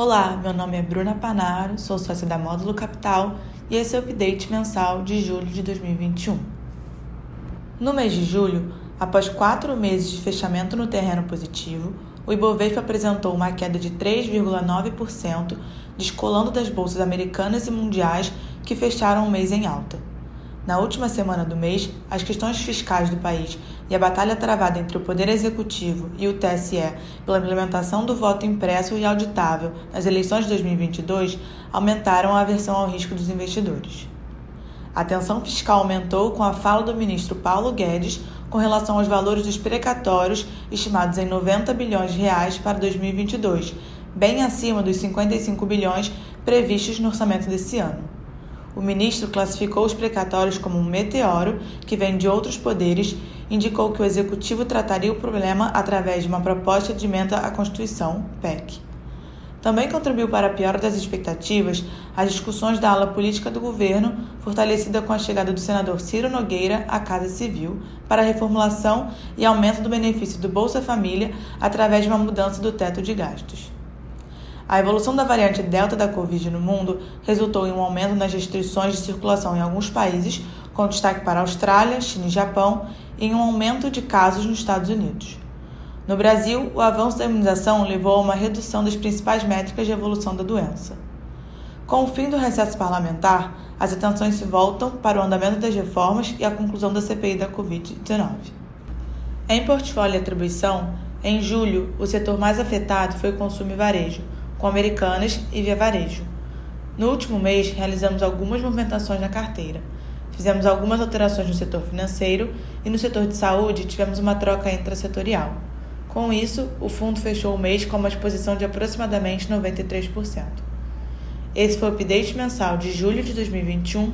Olá, meu nome é Bruna Panaro, sou sócia da Módulo Capital e esse é o update mensal de julho de 2021. No mês de julho, após quatro meses de fechamento no terreno positivo, o Ibovespa apresentou uma queda de 3,9%, descolando das bolsas americanas e mundiais que fecharam o mês em alta. Na última semana do mês, as questões fiscais do país e a batalha travada entre o Poder Executivo e o TSE pela implementação do voto impresso e auditável nas eleições de 2022 aumentaram a aversão ao risco dos investidores. A tensão fiscal aumentou com a fala do ministro Paulo Guedes com relação aos valores dos precatórios estimados em 90 bilhões de reais para 2022, bem acima dos 55 bilhões previstos no orçamento desse ano. O ministro classificou os precatórios como um meteoro que vem de outros poderes, indicou que o executivo trataria o problema através de uma proposta de emenda à Constituição, PEC. Também contribuiu para a piora das expectativas as discussões da ala política do governo, fortalecida com a chegada do senador Ciro Nogueira à Casa Civil, para a reformulação e aumento do benefício do Bolsa Família através de uma mudança do teto de gastos. A evolução da variante Delta da Covid no mundo resultou em um aumento nas restrições de circulação em alguns países, com destaque para Austrália, China e Japão, e em um aumento de casos nos Estados Unidos. No Brasil, o avanço da imunização levou a uma redução das principais métricas de evolução da doença. Com o fim do recesso parlamentar, as atenções se voltam para o andamento das reformas e a conclusão da CPI da Covid-19. Em portfólio e atribuição, em julho, o setor mais afetado foi o consumo e varejo, com Americanas e Via Varejo. No último mês, realizamos algumas movimentações na carteira. Fizemos algumas alterações no setor financeiro e no setor de saúde tivemos uma troca intrasetorial. Com isso, o fundo fechou o mês com uma exposição de aproximadamente 93%. Esse foi o update mensal de julho de 2021